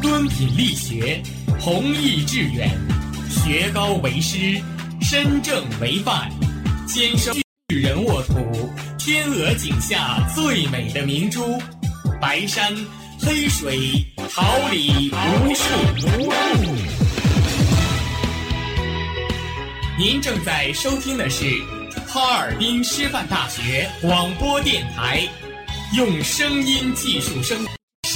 敦品力学，弘毅致远，学高为师，身正为范，先生巨人沃土，天鹅颈下最美的明珠，白山黑水，桃李无数。您正在收听的是哈尔滨师范大学广播电台，用声音技术生。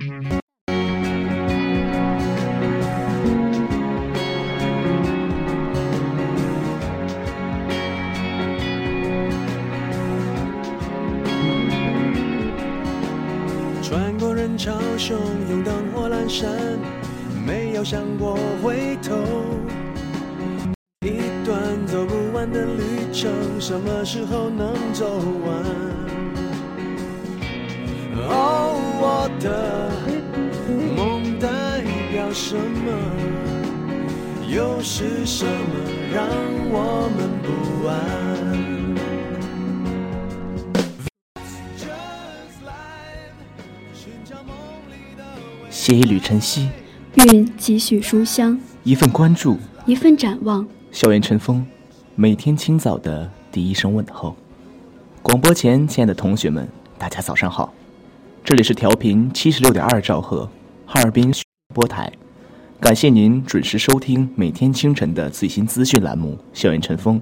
穿过人潮汹涌，灯火阑珊，没有想过回头。一段走不完的旅程，什么时候能走完？哦，我的梦代表什么？又是什么让我们不安？写一缕晨曦，愿几许书香；一份关注，一份展望。校园晨风，每天清早的第一声问候。广播前，亲爱的同学们，大家早上好。这里是调频七十六点二兆赫，哈尔滨播台。感谢您准时收听每天清晨的最新资讯栏目《校园晨风》，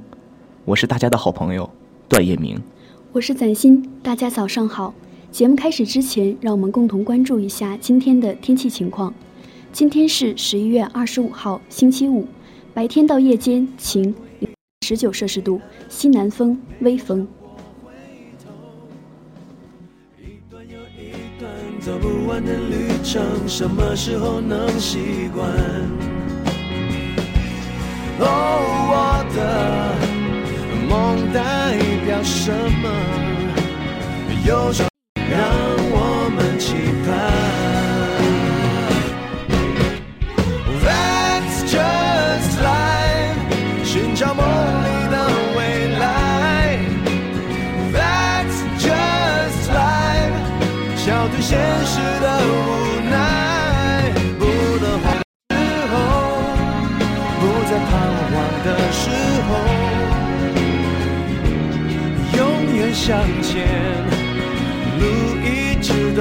我是大家的好朋友段彦明，我是崭新，大家早上好。节目开始之前，让我们共同关注一下今天的天气情况。今天是十一月二十五号，星期五，白天到夜间晴，十九摄氏度，西南风，微风。走不完的旅程，什么时候能习惯？哦，我的梦代表什么？有什让笑对现实的无奈。不能慌的时候，不再彷徨的时候，永远向前。路一直都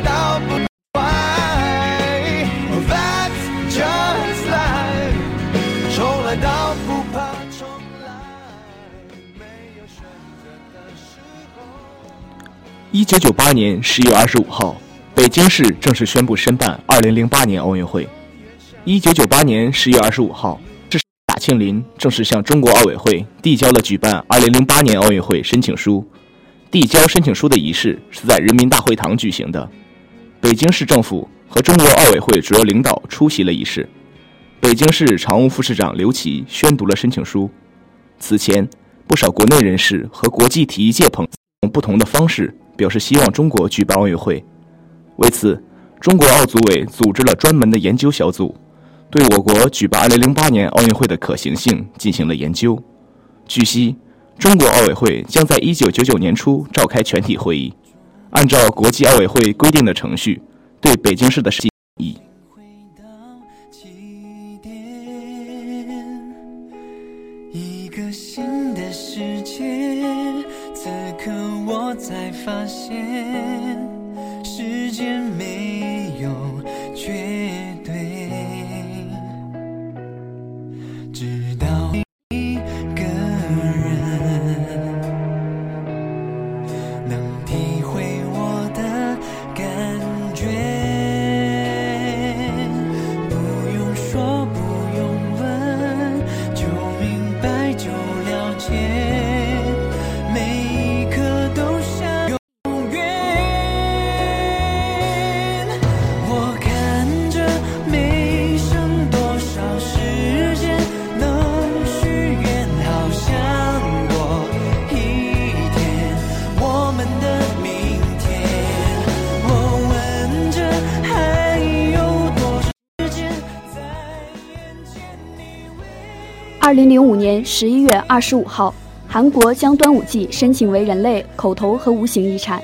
到不坏。That's just life，重来到不怕重来，没有选择的时候。一九九八年十月二十五号，北京市正式宣布申办二零零八年奥运会。一九九八年十月二十五号，是贾庆林正式向中国奥委会递交了举办二零零八年奥运会申请书。递交申请书的仪式是在人民大会堂举行的，北京市政府和中国奥委会主要领导出席了仪式。北京市常务副市长刘琦宣读了申请书。此前，不少国内人士和国际体育界朋友用不同的方式表示希望中国举办奥运会。为此，中国奥组委组织了专门的研究小组，对我国举办2008年奥运会的可行性进行了研究。据悉，中国奥委会将在1999年初召开全体会议，按照国际奥委会规定的程序，对北京市的事宜。回到起点，一个新的世界。此刻我才发现，时间二零零五年十一月二十五号，韩国将端午祭申请为人类口头和无形遗产。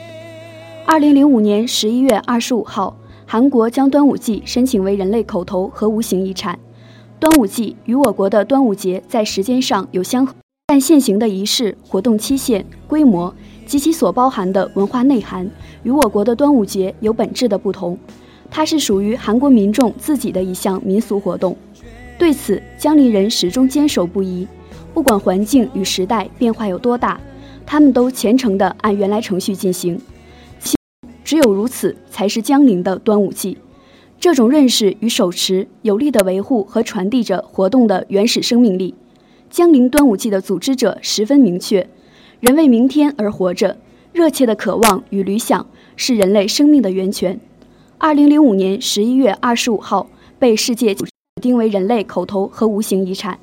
二零零五年十一月二十五号，韩国将端午祭申请为人类口头和无形遗产。端午祭与我国的端午节在时间上有相合，但现行的仪式、活动期限、规模及其所包含的文化内涵与我国的端午节有本质的不同。它是属于韩国民众自己的一项民俗活动。对此，江陵人始终坚守不移，不管环境与时代变化有多大，他们都虔诚地按原来程序进行。其只有如此，才是江陵的端午祭。这种认识与手持，有力地维护和传递着活动的原始生命力。江陵端午祭的组织者十分明确：人为明天而活着，热切的渴望与理想是人类生命的源泉。二零零五年十一月二十五号，被世界定为人类口头和无形遗产。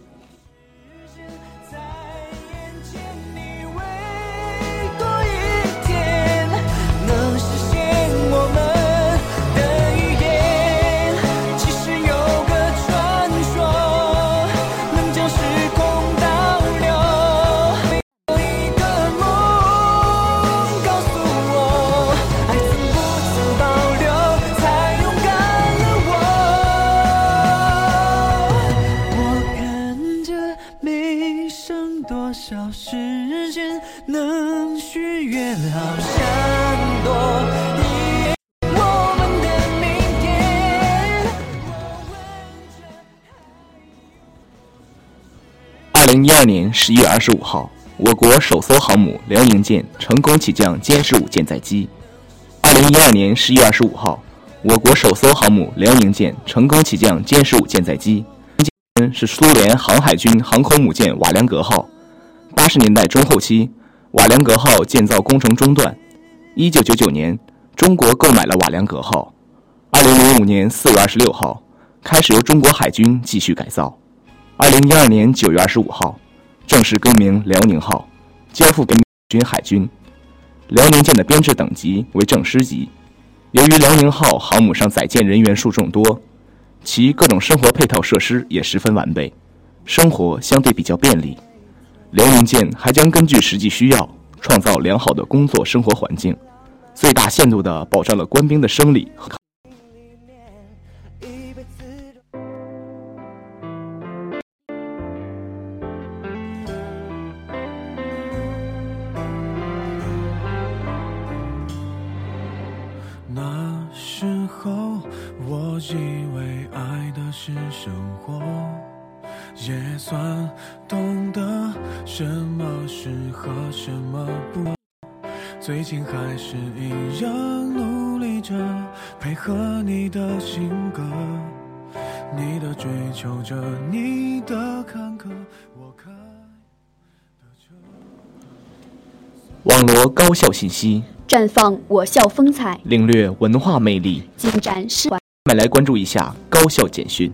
零一二年十一月二十五号，我国首艘航母辽宁舰成功起降歼十五舰载机。二零一二年十一月二十五号，我国首艘航母辽宁舰成功起降歼十五舰载机，是苏联航海军航空母舰瓦良格号。八十年代中后期，瓦良格号建造工程中断。一九九九年，中国购买了瓦良格号。二零零五年四月二十六号，开始由中国海军继续改造。二零一二年九月二十五号，正式更名辽宁号，交付给美军海军。辽宁舰的编制等级为正师级。由于辽宁号航母上载舰人员数众多，其各种生活配套设施也十分完备，生活相对比较便利。辽宁舰还将根据实际需要，创造良好的工作生活环境，最大限度地保障了官兵的生理和生活，也算懂得什么适合，什么不。最近还是一样努力着配合你的性格，你的追求着，你的坎坷，我开的车。网罗高校信息，绽放我校风采，领略文化魅力。尽展是我们来关注一下高校简讯。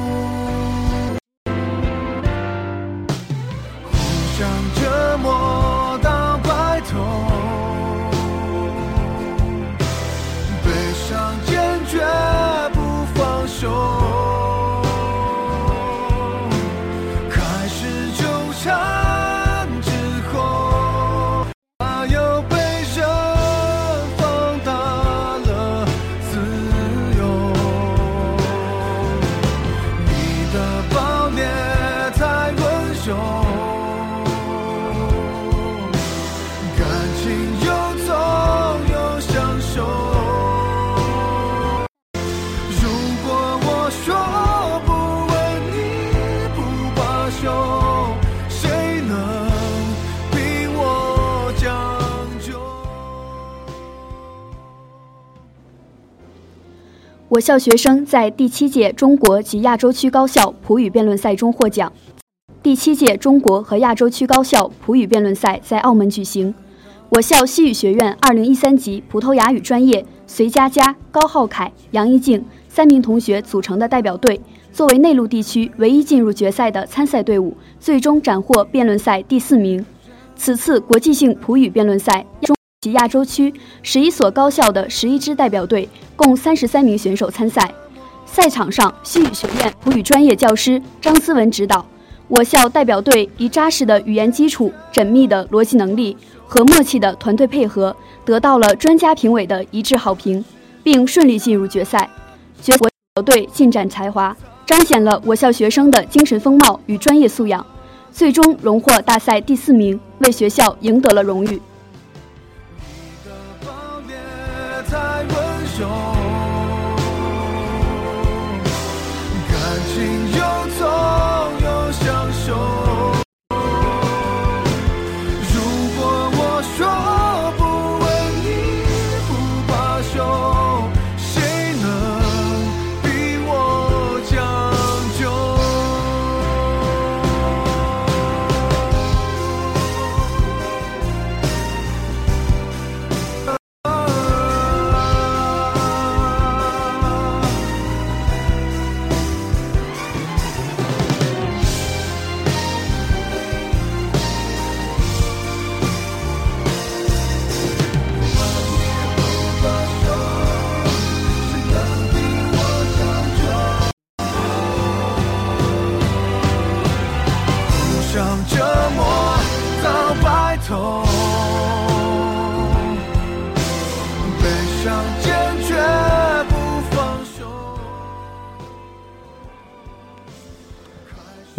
校学生在第七届中国及亚洲区高校普语辩论赛中获奖。第七届中国和亚洲区高校普语辩论赛在澳门举行。我校西语学院2013级葡萄牙语专业隋佳佳、高浩凯、杨一静三名同学组成的代表队，作为内陆地区唯一进入决赛的参赛队伍，最终斩获辩论赛第四名。此次国际性普语辩论赛中及亚洲区十一所高校的十一支代表队，共三十三名选手参赛。赛场上，西语学院普语专业教师张思文指导，我校代表队以扎实的语言基础、缜密的逻辑能力和默契的团队配合，得到了专家评委的一致好评，并顺利进入决赛。决赛队尽展才华，彰显了我校学生的精神风貌与专业素养，最终荣获大赛第四名，为学校赢得了荣誉。温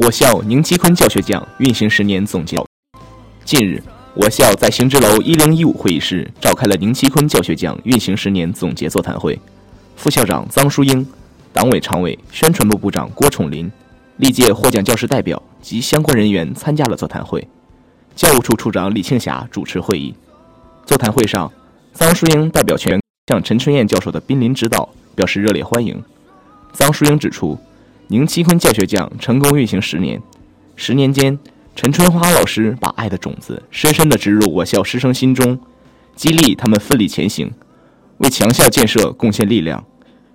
我校宁七坤教学奖运行十年总结。近日，我校在行知楼一零一五会议室召开了宁七坤教学奖运行十年总结座谈会。副校长臧淑英、党委常委、宣传部部长郭宠林、历届获奖教师代表及相关人员参加了座谈会。教务处处长李庆霞主持会议。座谈会上，臧淑英代表全向陈春燕教授的濒临指导表示热烈欢迎。臧淑英指出，宁七坤教学奖成功运行十年，十年间，陈春花老师把爱的种子深深地植入我校师生心中，激励他们奋力前行，为强校建设贡献力量。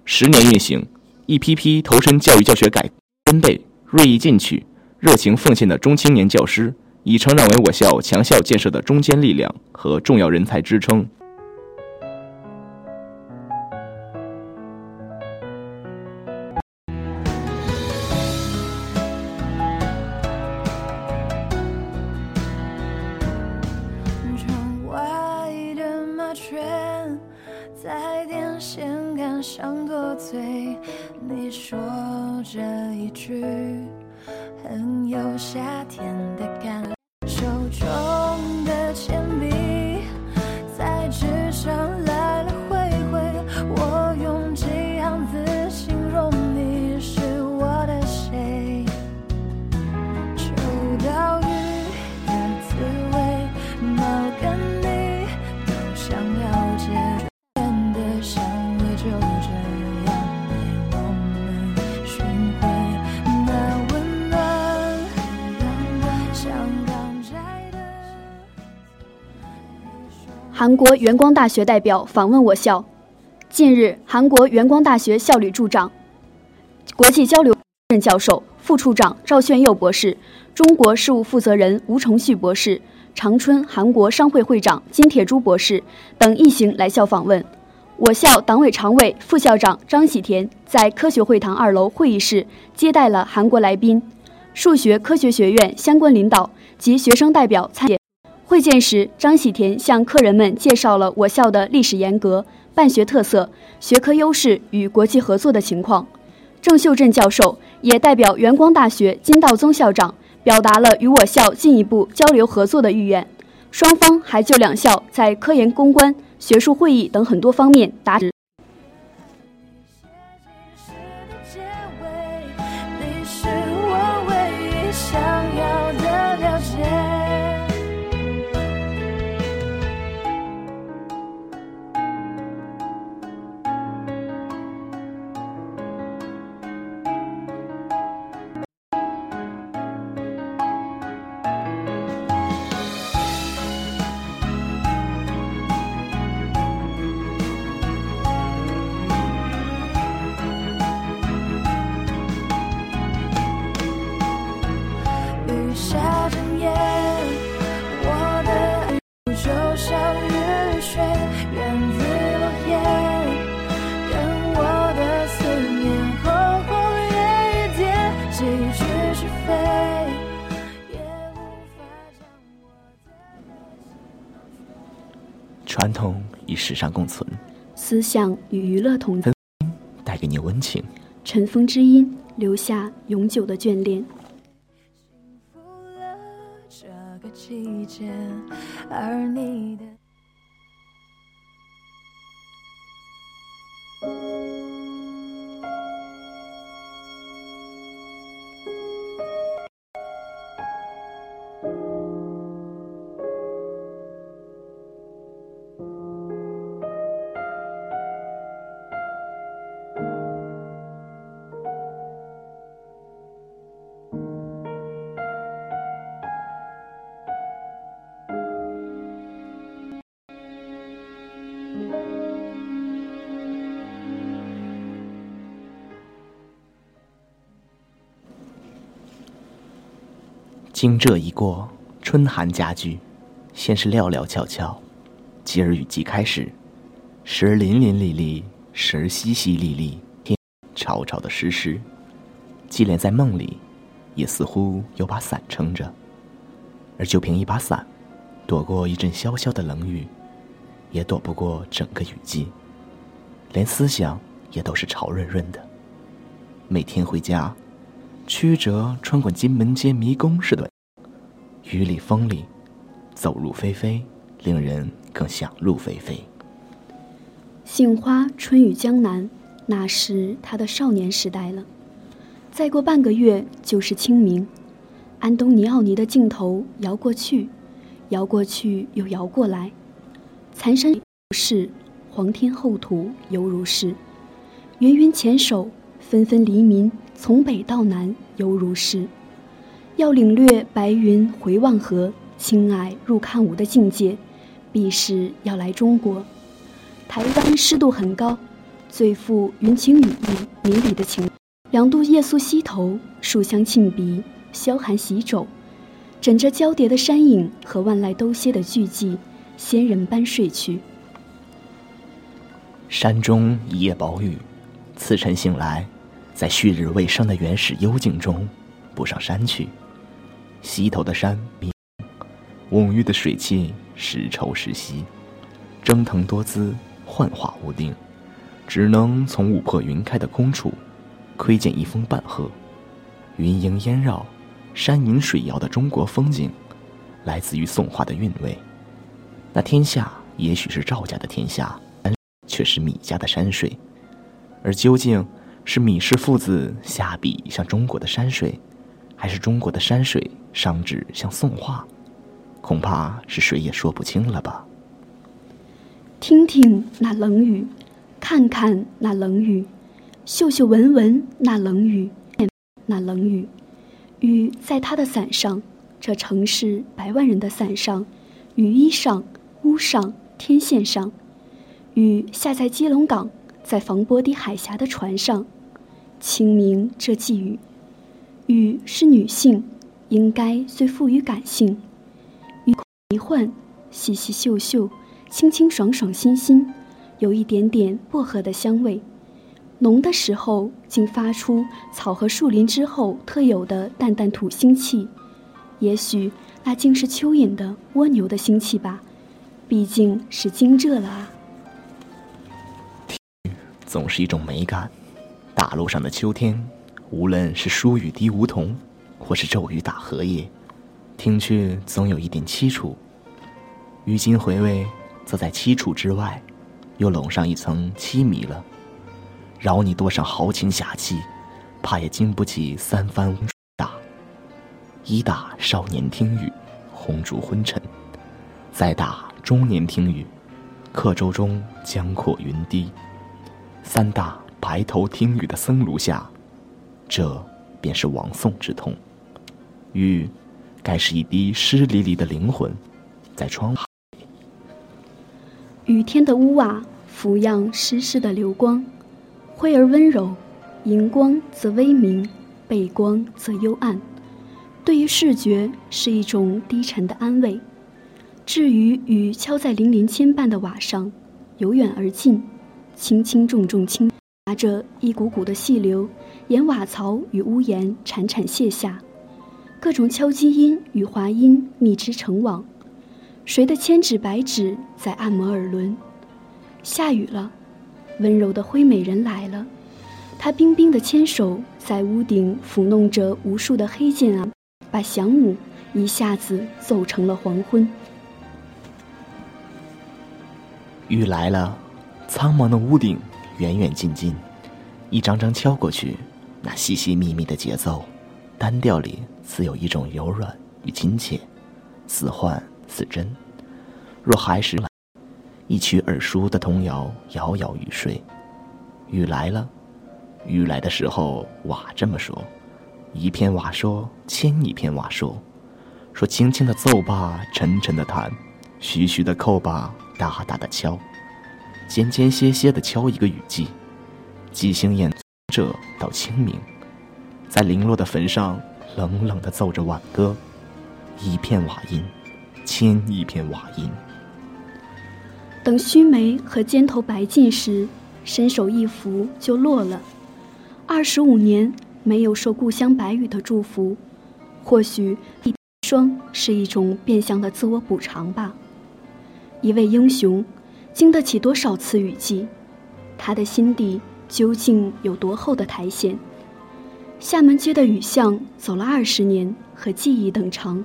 十年运行，一批批投身教育教学改革真备、锐意进取、热情奉献的中青年教师，已成长为我校强校建设的中坚力量和重要人才支撑。韩国元光大学代表访问我校。近日，韩国元光大学校旅助长、国际交流任教授、副处长赵炫佑博士、中国事务负责人吴崇旭博士、长春韩国商会会长金铁珠博士等一行来校访问。我校党委常委、副校长张喜田在科学会堂二楼会议室接待了韩国来宾，数学科学学院相关领导及学生代表参。会见时，张喜田向客人们介绍了我校的历史沿革、办学特色、学科优势与国际合作的情况。郑秀镇教授也代表元光大学金道宗校长表达了与我校进一步交流合作的意愿。双方还就两校在科研攻关、学术会议等很多方面达成。传统与时尚共存，思想与娱乐同在，带给你温情。尘封之音留下永久的眷恋。幸福了这个季节，而你的。惊蛰一过，春寒加剧，先是寥寥悄悄，继而雨季开始，时而淋淋沥沥，时而淅淅沥沥，天潮潮的湿湿。即连在梦里，也似乎有把伞撑着，而就凭一把伞，躲过一阵潇潇的冷雨，也躲不过整个雨季。连思想也都是潮润润的。每天回家，曲折穿过金门街迷宫似的，雨里风里，走入非非，令人更想入非非。杏花春雨江南，那是他的少年时代了。再过半个月就是清明，安东尼奥尼的镜头摇过去，摇过去又摇过来，残山如是，黄天厚土犹如是，芸芸前手，纷纷黎民，从北到南犹如是。要领略白云回望河，青霭入看无的境界，必是要来中国。台湾湿度很高，最富云情雨意迷离的情。两度夜宿溪头，树香沁鼻，萧寒洗肘，枕着交叠的山影和万籁都歇的巨寂，仙人般睡去。山中一夜薄雨，次晨醒来，在旭日未升的原始幽静中，步上山去。溪头的山明，蓊郁的水汽时稠时稀，蒸腾多姿，幻化无定。只能从雾破云开的空处，窥见一峰半壑，云萦烟绕，山隐水摇的中国风景，来自于宋画的韵味。那天下也许是赵家的天下，却是米家的山水，而究竟是米氏父子下笔像中国的山水，还是中国的山水上纸像宋画，恐怕是谁也说不清了吧。听听那冷雨，看看那冷雨，嗅嗅闻闻那冷雨，那冷雨，雨在他的伞上，这城市百万人的伞上，雨衣上，屋上，天线上，雨下在基隆港，在防波堤海峡的船上，清明这季雨，雨是女性，应该虽富于感性，雨迷幻，细细嗅嗅。清清爽爽，新新，有一点点薄荷的香味，浓的时候竟发出草和树林之后特有的淡淡土腥气，也许那竟是蚯蚓的蜗牛的腥气吧，毕竟是惊蛰了啊。总是一种美感，大陆上的秋天，无论是疏雨滴梧桐，或是骤雨打荷叶，听去总有一点凄楚。于今回味。则在凄楚之外，又笼上一层凄迷了。饶你多少豪情侠气，怕也经不起三番打。一打少年听雨，红烛昏沉；再打中年听雨，客舟中江阔云低。三打白头听雨的僧庐下，这便是亡宋之痛。雨，该是一滴湿淋淋的灵魂，在窗。雨天的屋瓦俯仰湿湿的流光，灰而温柔，荧光则微明，背光则幽暗。对于视觉是一种低沉的安慰。至于雨敲在粼粼牵绊的瓦上，由远而近，轻轻重重轻，夹着一股股的细流，沿瓦槽与屋檐潺潺泻下，各种敲击音与滑音密织成网。谁的千指百指在按摩耳轮？下雨了，温柔的灰美人来了，她冰冰的牵手在屋顶抚弄着无数的黑键啊，把响午一下子奏成了黄昏。雨来了，苍茫的屋顶，远远近近，一张张敲过去，那细细密密的节奏，单调里自有一种柔软与亲切，似幻。似真，若还是来一曲耳熟的童谣，摇摇欲睡。雨来了，雨来的时候，瓦这么说：一片瓦说，千一片瓦说，说轻轻的奏吧，沉沉的弹，徐徐的扣吧，大大的敲，间间歇歇的敲一个雨季，即兴演这到清明，在零落的坟上，冷冷的奏着挽歌，一片瓦音。千一片瓦音。等须眉和肩头白尽时，伸手一拂就落了。二十五年没有受故乡白雨的祝福，或许一霜是一种变相的自我补偿吧。一位英雄，经得起多少次雨季？他的心底究竟有多厚的苔藓？厦门街的雨巷走了二十年，和记忆等长。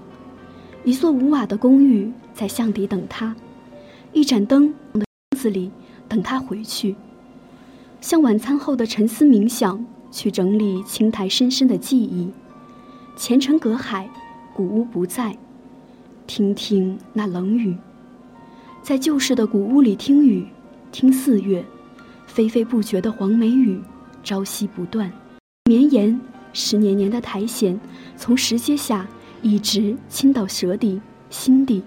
一座无瓦的公寓在巷底等他，一盏灯的屋子里等他回去。像晚餐后的沉思冥想，去整理青苔深深的记忆。前尘隔海，古屋不在，听听那冷雨。在旧式的古屋里听雨，听四月，霏霏不绝的黄梅雨，朝夕不断，绵延湿黏黏的苔藓，从石阶下。一直侵到舌底、心底。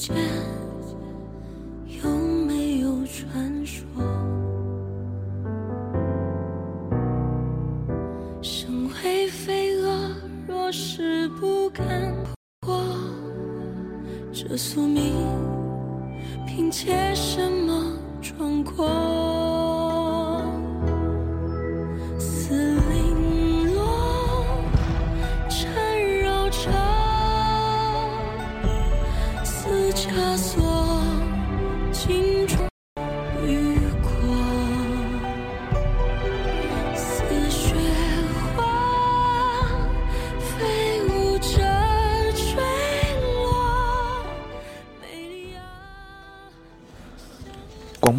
间。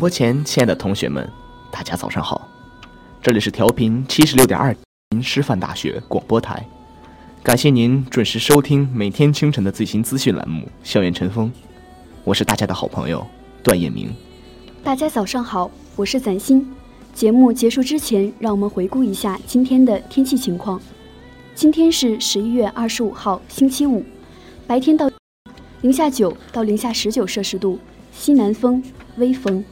播前，亲爱的同学们，大家早上好，这里是调频七十六点二师范大学广播台，感谢您准时收听每天清晨的最新资讯栏目《校园晨风》，我是大家的好朋友段彦明。大家早上好，我是攒心。节目结束之前，让我们回顾一下今天的天气情况。今天是十一月二十五号，星期五，白天到零下九到零下十九摄氏度，西南风，微风。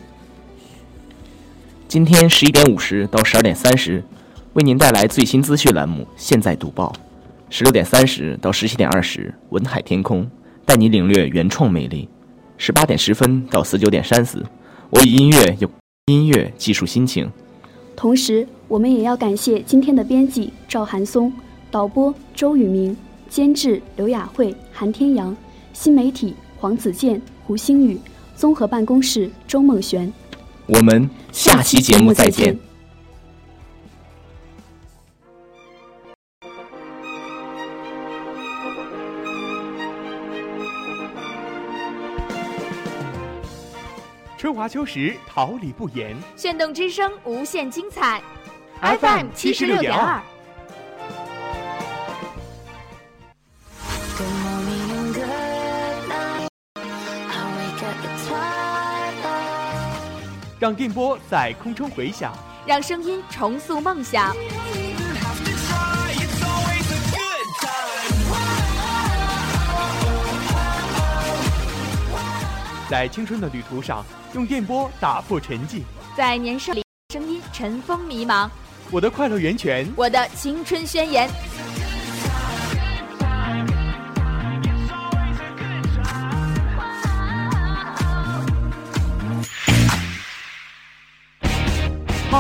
今天十一点五十到十二点三十，为您带来最新资讯栏目《现在读报》；十六点三十到十七点二十，文海天空带你领略原创魅力；十八点十分到十九点三十，我以音乐有音乐技术心情。同时，我们也要感谢今天的编辑赵寒松、导播周宇明、监制刘雅慧、韩天阳、新媒体黄子健、胡星宇、综合办公室周梦璇。我们下期节目再见。春华秋实，桃李不言。炫动之声，无限精彩。FM 76.2 Good 让电波在空中回响，让声音重塑梦想。在青春的旅途上，用电波打破沉寂。在年少里，声音尘封迷茫。我的快乐源泉，我的青春宣言。